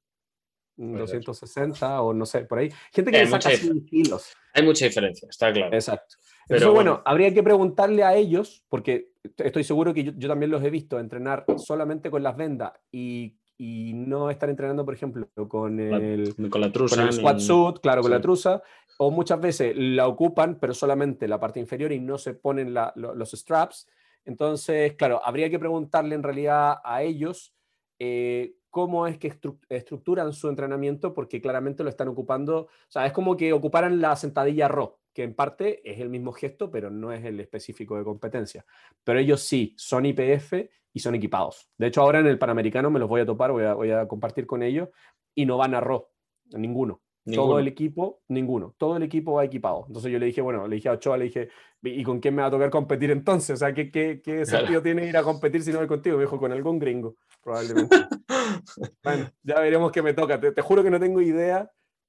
260 o no sé, por ahí. Gente que le saca 100 kilos. Hay mucha diferencia, está claro. Exacto. Pero bueno, habría que preguntarle a ellos, porque estoy seguro que yo, también los he visto entrenar solamente con las vendas y, y, no estar entrenando, por ejemplo, con el, con la trusa, con el squat suit, claro, con la trusa, o muchas veces la ocupan, pero solamente la parte inferior y no se ponen los straps. Entonces, claro, habría que preguntarle en realidad a ellos eh, cómo es que estructuran su entrenamiento, porque claramente lo están ocupando, o sea, es como que ocuparan la sentadilla RO, que en parte es el mismo gesto, pero no es el específico de competencia. Pero ellos sí, son IPF y son equipados. De hecho, ahora en el Panamericano me los voy a topar, voy a, voy a compartir con ellos, y no van a RO, ninguno. Todo el equipo, ninguno. Todo el equipo va equipado. Entonces yo le dije, bueno, le dije a Ochoa, le dije, ¿y con quién me va a tocar competir entonces? O sea, ¿qué, qué, qué sentido tiene ir a competir si no voy contigo? Me dijo, con algún gringo, probablemente. bueno, ya veremos qué me toca. Te, juro que no tengo idea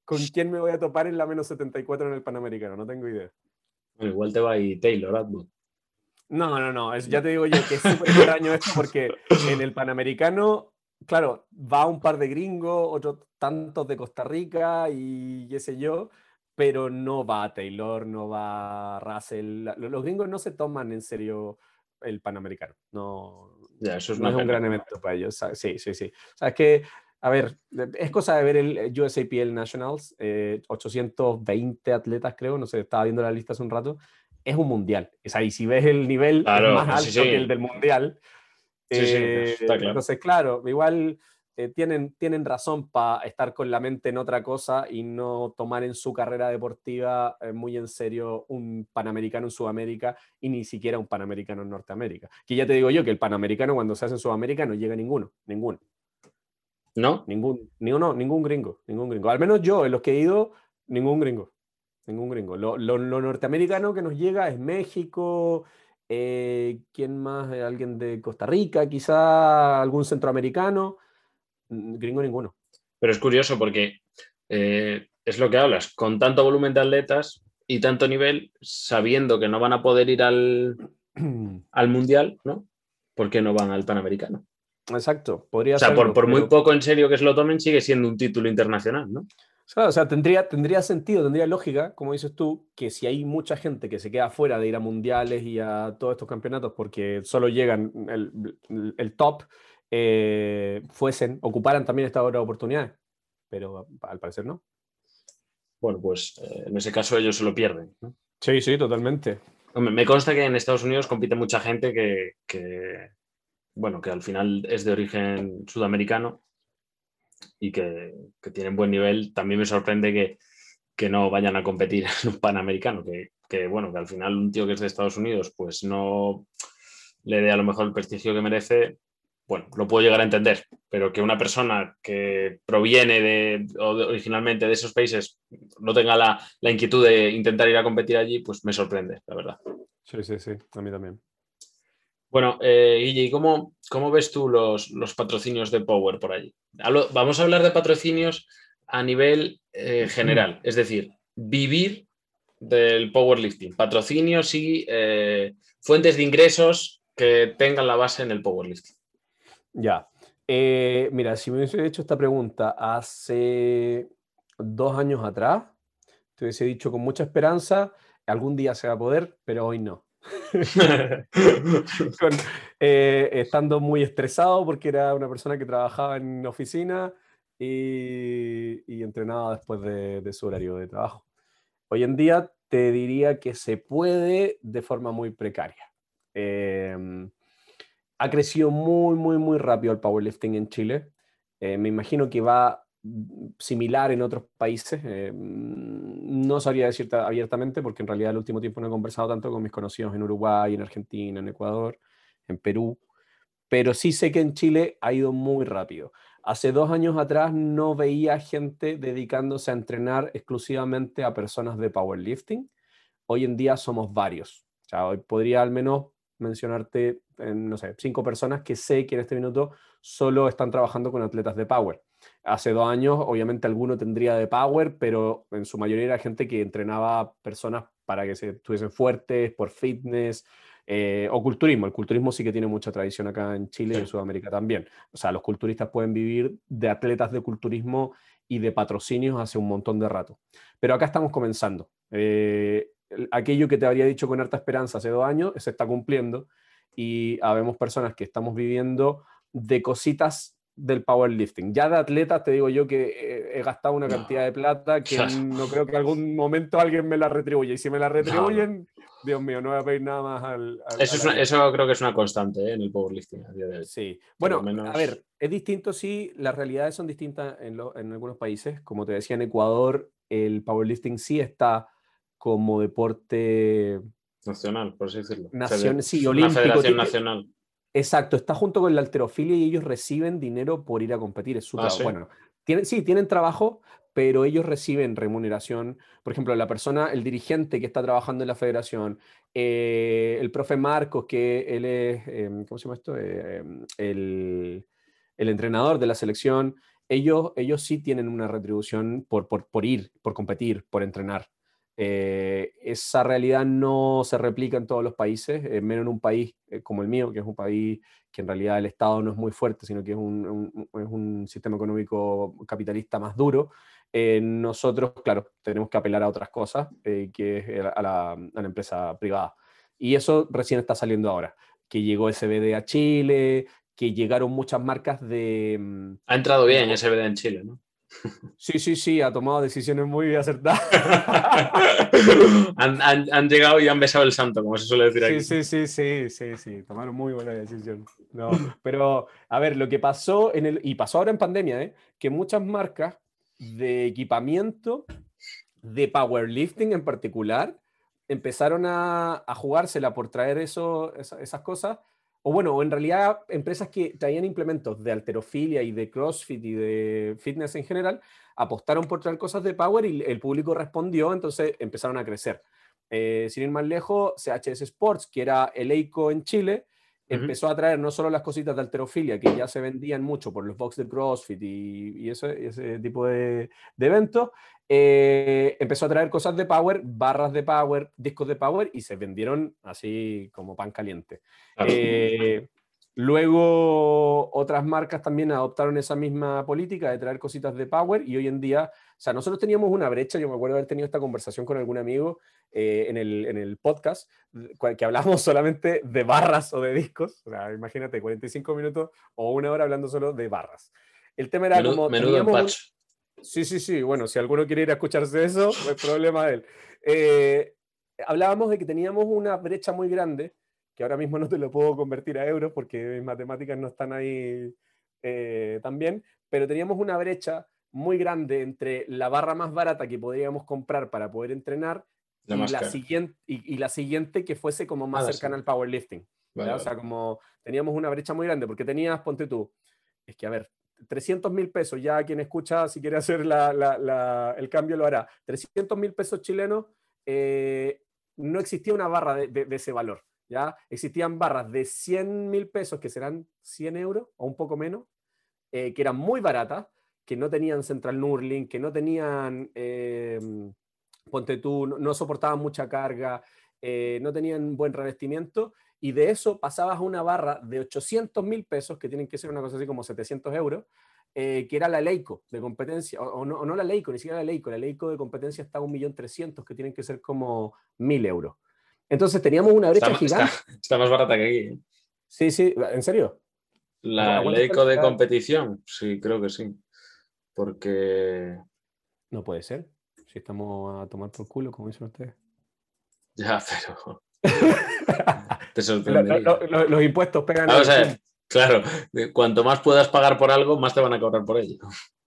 con quién me voy a topar en la menos 74 en el Panamericano. No tengo idea. Bueno, igual te va ahí Taylor Atwood. No, no, no. Es, ya te digo yo que es súper extraño esto porque en el Panamericano claro, va un par de gringos, otros tantos de Costa Rica y qué sé yo, pero no va Taylor, no va Russell. Los gringos no se toman en serio el Panamericano. No, eso es, no es un gran evento para ellos. Sí, sí, sí. O sea, es que, a ver, es cosa de ver el USAPL Nationals, 820 eh, atletas creo, no sé, estaba viendo la lista hace un rato. Es un mundial. Es ahí, si ves el nivel más alto que el del mundial, Sí, sí, eh, está claro. Entonces, claro, igual eh, tienen, tienen razón para estar con la mente en otra cosa y no tomar en su carrera deportiva eh, muy en serio un panamericano en Sudamérica y ni siquiera un panamericano en Norteamérica. Que ya te digo yo que el panamericano cuando se hace en Sudamérica no llega ninguno, ninguno. ¿No? Ningún, ninguno, ningún gringo, ningún gringo. Al menos yo, en los que he ido, ningún gringo. Ningún gringo. Lo, lo, lo norteamericano que nos llega es México, eh, ¿Quién más? Eh, ¿Alguien de Costa Rica? Quizá algún centroamericano. Gringo ninguno. Pero es curioso porque eh, es lo que hablas, con tanto volumen de atletas y tanto nivel, sabiendo que no van a poder ir al, al Mundial, ¿no? ¿Por qué no van al Panamericano? Exacto, podría O sea, por, por muy poco en serio que se lo tomen, sigue siendo un título internacional, ¿no? O sea, tendría, tendría sentido, tendría lógica, como dices tú, que si hay mucha gente que se queda fuera de ir a mundiales y a todos estos campeonatos porque solo llegan el, top, eh, fuesen, ocuparan también esta oportunidades. Pero al parecer no. Bueno, pues eh, en ese caso ellos se lo pierden. Sí, sí, totalmente. Me consta que en Estados Unidos compite mucha gente que, que, bueno, que al final es de origen sudamericano y que, tienen buen nivel, también me sorprende que, no vayan a competir en un panamericano, que, bueno, que al final un tío que es de Estados Unidos pues no le dé a lo mejor el prestigio que merece, bueno, lo puedo llegar a entender, pero que una persona que proviene de, originalmente de esos países no tenga la, la, inquietud de intentar ir a competir allí, pues me sorprende, la verdad. Sí, sí, sí, a mí también. Bueno, eh, Guille, ¿cómo, ¿cómo, ves tú los, patrocinios de Power por allí? vamos a hablar de patrocinios a nivel eh, general, es decir, vivir del powerlifting, patrocinios y eh, fuentes de ingresos que tengan la base en el powerlifting. Ya, mira, si me hubiese hecho esta pregunta hace dos años atrás, te hubiese dicho con mucha esperanza, algún día se va a poder, pero hoy no. Eh, estando muy estresado porque era una persona que trabajaba en oficina y, entrenaba después de, su horario de trabajo. Hoy en día te diría que se puede de forma muy precaria. Em, ha crecido muy, muy, muy rápido el powerlifting en Chile. Eh, me imagino que va similar en otros países. Eh, no sabría decirte abiertamente porque en realidad el último tiempo no he conversado tanto con mis conocidos en Uruguay, en Argentina, en Ecuador, en Perú, pero sí sé que en Chile ha ido muy rápido. Hace dos años atrás no veía gente dedicándose a entrenar exclusivamente a personas de powerlifting. Hoy en día somos varios. O sea, hoy podría al menos mencionarte, no sé, cinco personas que sé que en este minuto solo están trabajando con atletas de power. Hace dos años, obviamente, alguno tendría de power, pero en su mayoría era gente que entrenaba personas para que se estuviesen fuertes, por fitness, eh, o culturismo. El culturismo sí que tiene mucha tradición acá en Chile y en Sudamérica también. O sea, los culturistas pueden vivir de atletas de culturismo y de patrocinios hace un montón de rato. Pero acá estamos comenzando. Eh, aquello que te habría dicho con harta esperanza hace dos años se está cumpliendo y habemos personas que estamos viviendo de cositas del powerlifting. Ya de atletas te digo yo que eh, he gastado una cantidad de plata que no creo que algún momento alguien me la retribuya. Y si me la retribuyen, Dios mío, no voy a pedir nada más al... eso, creo que es una constante ¿eh? en el powerlifting Sí. Bueno, a ver, es distinto, sí, las realidades son distintas en, en algunos países. Como te decía, en Ecuador el powerlifting sí está como deporte... Nacional, por así decirlo. Nación, sí, olímpico. Una federación nacional. Exacto, está junto con la alterofilia y ellos reciben dinero por ir a competir. Es ah, bueno. Tienen, sí, tienen trabajo, pero ellos reciben remuneración. Por ejemplo, la persona, el dirigente que está trabajando en la federación, eh, el profe Marcos, que él es, em, ¿cómo se llama esto? Eh, em, el, entrenador de la selección, ellos, ellos sí tienen una retribución por, por ir, por competir, por entrenar. Eh, esa realidad no se replica en todos los países, eh, menos en un país eh, como el mío, que es un país que en realidad el Estado no es muy fuerte, sino que es un, sistema económico capitalista más duro. nosotros, claro, tenemos que apelar a otras cosas, que es a la, empresa privada. Y eso recién está saliendo ahora, que llegó SBD a Chile, que llegaron muchas marcas de... Mm, ha entrado bien SBD en Chile, ¿no? Sí, sí, sí, ha tomado decisiones muy acertadas. han, llegado y han besado el santo, como se suele decir aquí. Sí, sí, sí, sí, sí, tomaron muy buena decisión. No, pero, a ver, lo que pasó en el, y pasó ahora en pandemia, ¿eh? que muchas marcas de equipamiento, de powerlifting en particular, empezaron a, jugársela por traer eso, esas cosas o bueno, en realidad empresas que traían implementos de alterofilia y de CrossFit y de fitness en general, apostaron por traer cosas de Power y el público respondió, entonces empezaron a crecer. Eh, sin ir más lejos, CHS Sports, que era el EICO en Chile, empezó a traer no solo las cositas de alterofilia, que ya se vendían mucho por los box de CrossFit y, y ese, tipo de, de eventos, eh, empezó a traer cosas de Power, barras de Power, discos de Power y se vendieron así como pan caliente. Eh, luego otras marcas también adoptaron esa misma política de traer cositas de Power y hoy en día, o sea, nosotros teníamos una brecha, yo me acuerdo haber tenido esta conversación con algún amigo eh, en, el, en, el, podcast, que hablamos solamente de barras o de discos, o sea, imagínate, 45 minutos o una hora hablando solo de barras. El tema era como... Menudo Sí, sí, sí. Bueno, si alguno quiere ir a escucharse eso, no hay problema de él. Eh, hablábamos de que teníamos una brecha muy grande, que ahora mismo no te lo puedo convertir a euros porque mis matemáticas no están ahí eh, también, pero teníamos una brecha muy grande entre la barra más barata que podríamos comprar para poder entrenar y, la siguiente, y, la siguiente que fuese como más ah, cercana al powerlifting. O sea, como teníamos una brecha muy grande porque tenías, ponte tú, es que a ver, 300 mil pesos, ya quien escucha, si quiere hacer el cambio lo hará. 300 mil pesos chilenos, eh, no existía una barra de, ese valor. ¿Ya? Existían barras de 100 mil pesos, que serán 100 euros o un poco menos, eh, que eran muy baratas, que no tenían central knurling, que no tenían, eh, ponte tú, no, soportaban mucha carga, no tenían buen revestimiento y de eso pasabas a una barra de 800 mil pesos, que tienen que ser una cosa así como 700 euros, eh, que era la Leico de competencia, o, no, no, la Leico, ni siquiera la Leico, la Leico de competencia está a 1.300.000, que tienen que ser como 1.000 euros. Entonces teníamos una brecha gigante. Está, más barata que aquí. ¿eh? Sí, sí, ¿en serio? La Leico de competición, sí, creo que sí. Porque... No puede ser, si estamos a tomar por culo, como dicen ustedes. Ya, pero... los impuestos pegan. Ah, claro, cuanto más puedas pagar por algo, más te van a cobrar por ello.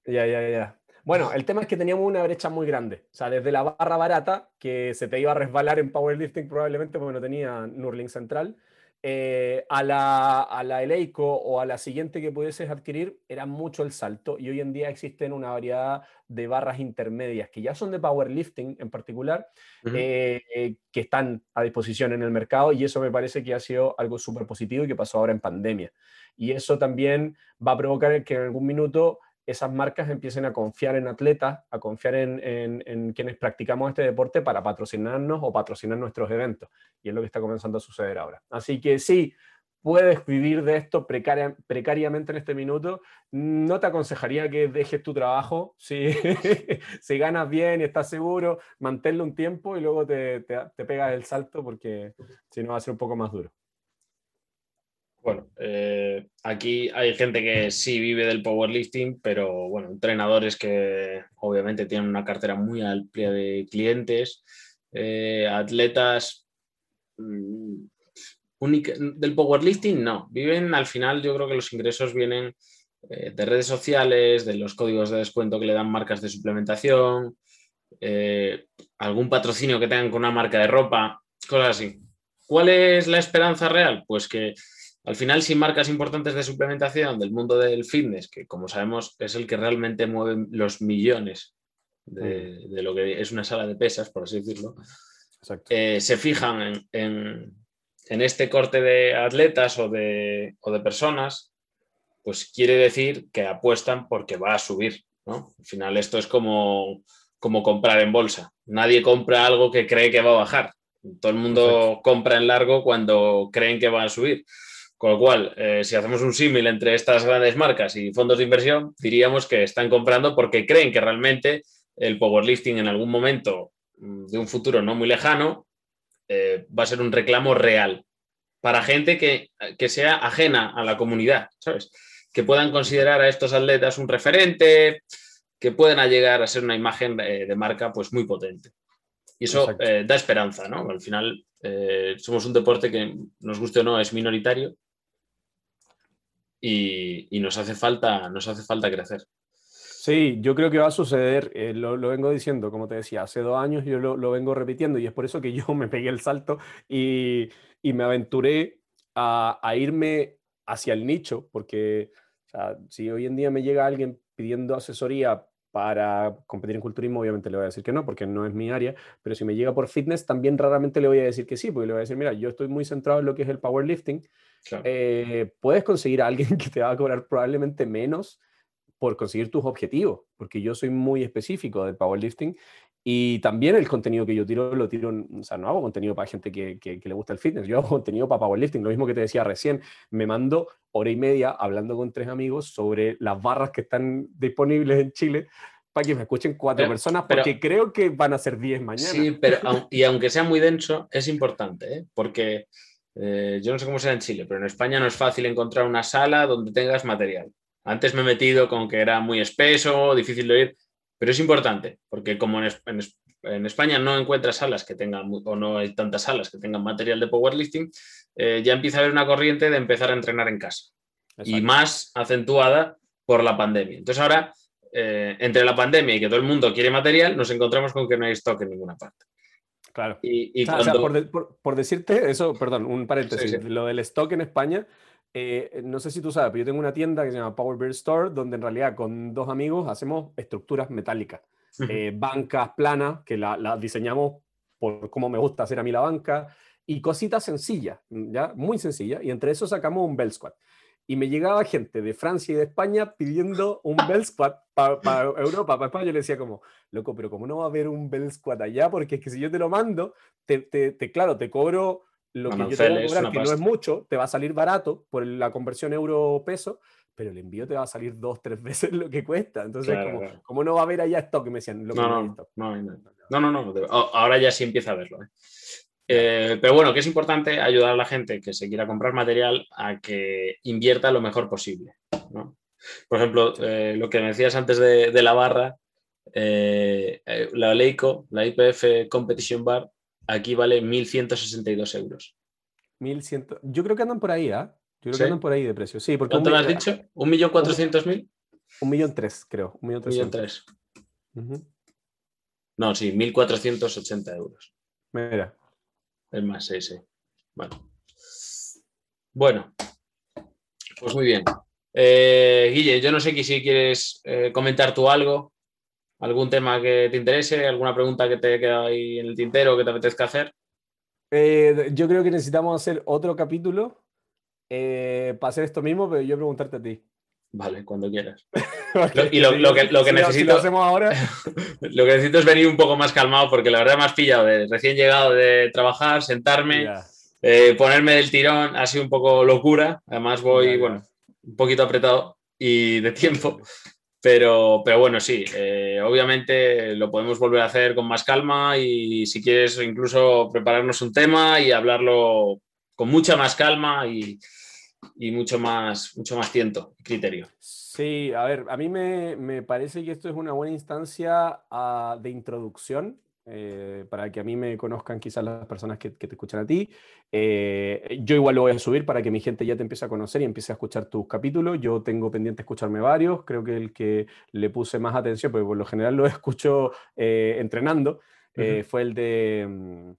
Ya, ya, ya. Bueno, el tema es que teníamos una brecha muy grande. O sea, desde la barra barata, que se te iba a resbalar en powerlifting probablemente porque no tenía Nurling central, eh, a, la, a la Eleico o a la siguiente que pudieses adquirir, era mucho el salto. Y hoy en día existen una variedad de barras intermedias que ya son de powerlifting en particular, eh, que están a disposición en el mercado. Y eso me parece que ha sido algo súper positivo y que pasó ahora en pandemia. Y eso también va a provocar que en algún minuto esas marcas empiecen a confiar en atletas, a confiar en, quienes practicamos este deporte para patrocinarnos o patrocinar nuestros eventos. Y es lo que está comenzando a suceder ahora. Así que sí, puedes vivir de esto precariamente en este minuto. No te aconsejaría que dejes tu trabajo. Si, si ganas bien y estás seguro, manténlo un tiempo y luego te, te pegas el salto porque si no va a ser un poco más duro. Bueno, eh, aquí hay gente que sí vive del powerlifting, pero bueno, entrenadores que obviamente tienen una cartera muy amplia de clientes, eh, atletas mm, del powerlifting no, viven al final, yo creo que los ingresos vienen eh, de redes sociales, de los códigos de descuento que le dan marcas de suplementación, algún patrocinio que tengan con una marca de ropa, cosas así. ¿Cuál es la esperanza real? Pues que al final, sin marcas importantes de suplementación del mundo del fitness, que como sabemos es el que realmente mueve los millones de, mm. lo que es una sala de pesas, por así decirlo, eh, se fijan en, este corte de atletas o de, o de, personas, pues quiere decir que apuestan porque va a subir. ¿no? Al final esto es como, como comprar en bolsa. Nadie compra algo que cree que va a bajar. Todo el mundo compra en largo cuando creen que va a subir. Con lo cual, eh, si hacemos un símil entre estas grandes marcas y fondos de inversión, diríamos que están comprando porque creen que realmente el powerlifting en algún momento mm, de un futuro no muy lejano eh, va a ser un reclamo real para gente que, sea ajena a la comunidad, ¿sabes? Que puedan considerar a estos atletas un referente, que puedan llegar a ser una imagen de, de marca pues muy potente. Y eso eh, da esperanza, ¿no? Al final somos un deporte que, nos guste o no, es minoritario, y, nos, hace falta, nos hace falta crecer. Sí, yo creo que va a suceder, eh, lo, vengo diciendo, como te decía, hace dos años yo lo, vengo repitiendo y es por eso que yo me pegué el salto y, me aventuré a, irme hacia el nicho, porque si hoy en día me llega alguien pidiendo asesoría para competir en culturismo, obviamente le voy a decir que no, porque no es mi área, pero si me llega por fitness, también raramente le voy a decir que sí, porque le voy a decir, mira, yo estoy muy centrado en lo que es el powerlifting, eh, puedes conseguir a alguien que te va a cobrar probablemente menos por conseguir tus objetivos, porque yo soy muy específico del powerlifting y también el contenido que yo tiro, lo tiro, o sea, no hago contenido para gente que, que, le gusta el fitness, yo hago contenido para powerlifting, lo mismo que te decía recién, me mando hora y media hablando con tres amigos sobre las barras que están disponibles en Chile para que me escuchen cuatro personas, porque creo que van a ser diez mañana. Sí, pero y aunque sea muy denso, es importante, ¿eh? porque eh, yo no sé cómo será en Chile, pero en España no es fácil encontrar una sala donde tengas material. Antes me he metido con que era muy espeso, difícil de oír, pero es importante, porque como en, España no encuentras salas que tengan, o no hay tantas salas que tengan material de powerlifting, eh, ya empieza a haber una corriente de empezar a entrenar en casa. Y más acentuada por la pandemia. Entonces ahora, eh, entre la pandemia y que todo el mundo quiere material, nos encontramos con que no hay stock en ninguna parte. Claro. Y, por, decirte eso, perdón, un paréntesis, lo del stock en España, eh, no sé si tú sabes, pero yo tengo una tienda que se llama Power Beer Store, donde en realidad con dos amigos hacemos estructuras metálicas, eh, bancas planas, que las la diseñamos por cómo me gusta hacer a mí la banca, y cositas sencillas, ¿ya? Muy sencillas, y entre eso sacamos un Bell Squad y me llegaba gente de Francia y de España pidiendo un Bell Squad para Europa, para España. Yo le decía como, loco, pero ¿cómo no va a haber un Bell Squad allá? Porque es que si yo te lo mando, te, te, claro, te cobro lo que yo tengo que cobrar, que no es mucho, te va a salir barato por la conversión euro-peso, pero el envío te va a salir dos, tres veces lo que cuesta. Entonces, como, ¿cómo no va a haber allá esto que me decían? no, no, no, no, no, no, ahora ya sí empieza a verlo. ¿eh? Eh, pero bueno, que es importante ayudar a la gente que se quiera comprar material a que invierta lo mejor posible. Por ejemplo, eh, lo que me decías antes de, la barra, eh, la Leico, la IPF Competition Bar, aquí vale 1.162 euros. 1100, yo creo que andan por ahí, ¿ah? Yo creo que andan por ahí de precio. Sí, porque ¿Cuánto me has dicho? ¿1.400.000? Un millón tres, creo. Un millón Un millón trescientos. tres. Ujú. No, sí, 1.480 euros. Mira. Es más, sí, sí. Bueno. Pues muy bien. Eh, Guille, yo no sé si quieres eh, comentar tú algo, algún tema que te interese, alguna pregunta que te queda ahí en el tintero que te apetezca hacer. Eh, yo creo que necesitamos hacer otro capítulo para hacer esto mismo, pero yo preguntarte a ti. Vale, cuando quieras. Y lo- lo que- lo que Si si necesito- lo hacemos ahora. Lo que necesito es venir un poco más calmado porque la verdad me has pillado de recién llegado de trabajar, sentarme, eh, ponerme del tirón, ha sido un poco locura. Además voy, Ya, ya. bueno, un poquito apretado y de tiempo. Pero, pero bueno, sí, eh, obviamente lo podemos volver a hacer con más calma y si quieres incluso prepararnos un tema y hablarlo con mucha más calma y, y mucho, más, mucho más tiento y criterio. Sí, a ver, a mí me, me parece que esto es una buena instancia ah, de introducción eh, para que a mí me conozcan quizás las personas que, que te escuchan a ti. Eh, yo igual lo voy a subir para que mi gente ya te empiece a conocer y empiece a escuchar tus capítulos. Yo tengo pendiente escucharme varios, creo que el que le puse más atención, porque por lo general lo escucho eh, entrenando, eh, Ujú. fue el de mm,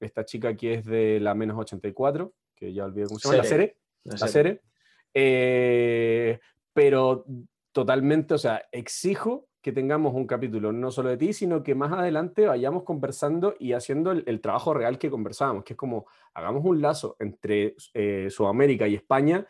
esta chica que es de la menos 84, que ya olvidé cómo se llama, la Sere. Cere la serie. Eh, pero totalmente, o sea, exijo que tengamos un capítulo no solo de ti, sino que más adelante vayamos conversando y haciendo el, el trabajo real que conversábamos, que es como hagamos un lazo entre eh, Sudamérica y España.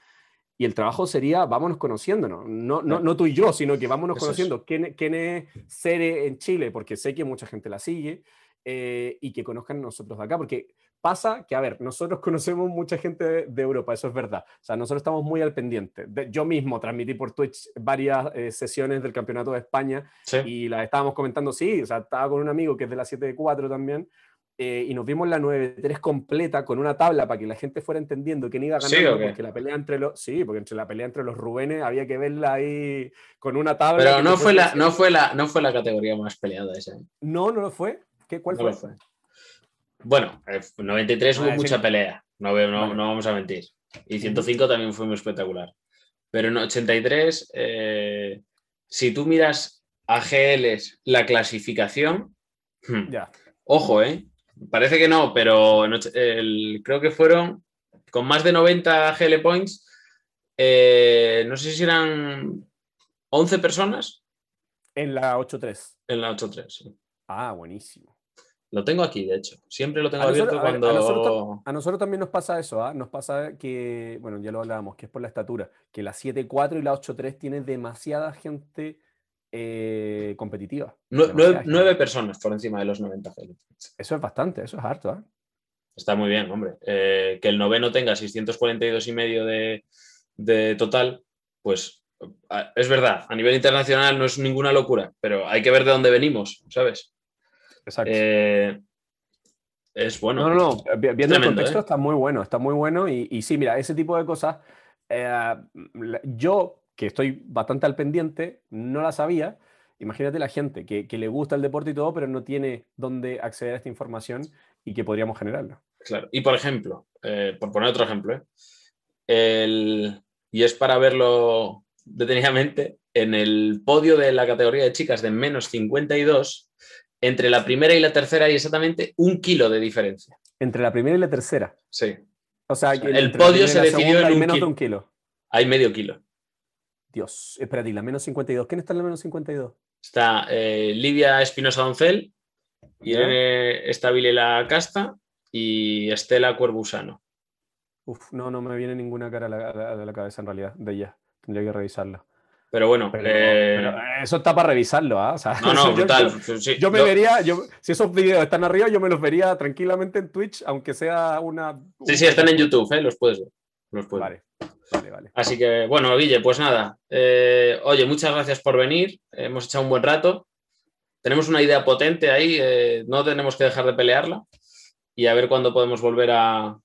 Y el trabajo sería, vámonos conociéndonos, no, no, no tú y yo, sino que vámonos Eso es. conociendo quién, quién es Cere en Chile, porque sé que mucha gente la sigue, eh, y que conozcan nosotros de acá, porque pasa que, a ver, nosotros conocemos mucha gente de, de Europa, eso es verdad. O sea, nosotros estamos muy al pendiente. De- yo mismo transmití por Twitch varias eh, sesiones del Campeonato de España Sí. y las estábamos comentando, sí, o sea, estaba con un amigo que es de la 7 de 4 también. eh, y nos vimos la 9-3 completa con una tabla para que la gente fuera entendiendo quién iba ¿Sí, ganando, o qué? porque la pelea entre los sí, porque entre la pelea entre los Rubénes había que verla ahí con una tabla. Pero no fue, la, no, fue la, no fue la categoría más peleada esa. No, no lo fue. ¿Qué, ¿Cuál No fue? lo fue. Bueno, eh, 93 hubo Ah, sí. mucha pelea, no, no, Vale. no vamos a mentir. Y 105 también fue muy espectacular. Pero en 83, eh, si tú miras a GLs la clasificación, hmm, Ya. ojo, ¿eh? Parece que no, pero en el- creo que fueron con más de 90 GL points, eh, no sé si eran 11 personas En la 8-3. en la 8-3. sí. Ah, buenísimo. Lo tengo aquí, de hecho. Siempre lo tengo A nosotros- abierto ver, cuando... a nosotros A nosotros también nos pasa eso, ¿ah? Nos pasa que, bueno, ya lo hablábamos, que es por la estatura, que la 7-4 y la 8-3 tiene demasiada gente eh, competitiva. Demasiada nueve, gente. personas por encima de los 90 GL. Eso es bastante, eso es harto, ¿ah? Está muy bien, hombre. Eh, que el noveno tenga 642 y medio de, de total, pues es verdad, a nivel internacional no es ninguna locura, pero hay que ver de dónde venimos, ¿sabes? Exacto. Eh, es bueno. no, no, no, vi- viendo el contexto ¿eh? está muy bueno, está muy bueno y, y sí, mira, ese tipo de cosas, eh, yo que estoy bastante al pendiente, no la sabía. Imagínate la gente que, que le gusta el deporte y todo, pero no tiene dónde acceder a esta información y que podríamos generarla. Claro. Y por ejemplo, eh, por poner otro ejemplo, ¿eh? El- y es para verlo detenidamente, en el podio de la categoría de chicas de menos 52, entre la primera y la tercera hay exactamente un kilo de diferencia. Entre la primera y la tercera. Sí, O sea, que el podio se decidió en un menos de kilo. un kilo. hay medio kilo. Dios, espérate, ¿y la menos 52? ¿Quién está en la menos 52? Está eh, Livia Espinosa Doncel. Irene Estabile La Casta y Estela Cuervusano. Uf, no, no me viene ninguna cara a la, a la- a la cabeza en realidad de ella. Tendría que revisarla. Pero bueno, Pero, eh, pero eso está para revisarlo, ¿ah? O sea, no, no, yo- brutal. Yo, yo me vería, yo, si esos videos están arriba, yo me los vería tranquilamente en Twitch, aunque sea una. Sí, sí, están en YouTube, ¿eh? los puedes ver. Los puedes. Vale, vale, vale. Así que, bueno, Guille, pues nada. Eh, oye, muchas gracias por venir. Hemos echado un buen rato. Tenemos una idea potente ahí. eh, no tenemos que dejar de pelearla. Y a ver cuándo podemos volver a,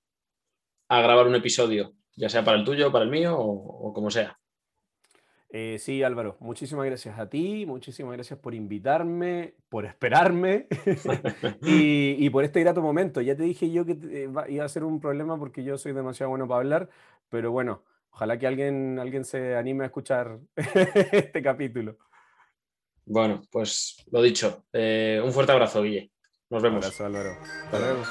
a grabar un episodio, ya sea para el tuyo, para el mío o, o como sea. Eh, sí, Álvaro, muchísimas gracias a ti, muchísimas gracias por invitarme, por esperarme y, y por este grato momento. Ya te dije yo que eh, iba a ser un problema porque yo soy demasiado bueno para hablar, pero bueno, Ojalá que alguien, alguien se anime a escuchar este capítulo. Bueno, pues lo dicho. Eh, un fuerte abrazo, Guille. Nos vemos. Un abrazo, Álvaro. Hasta luego.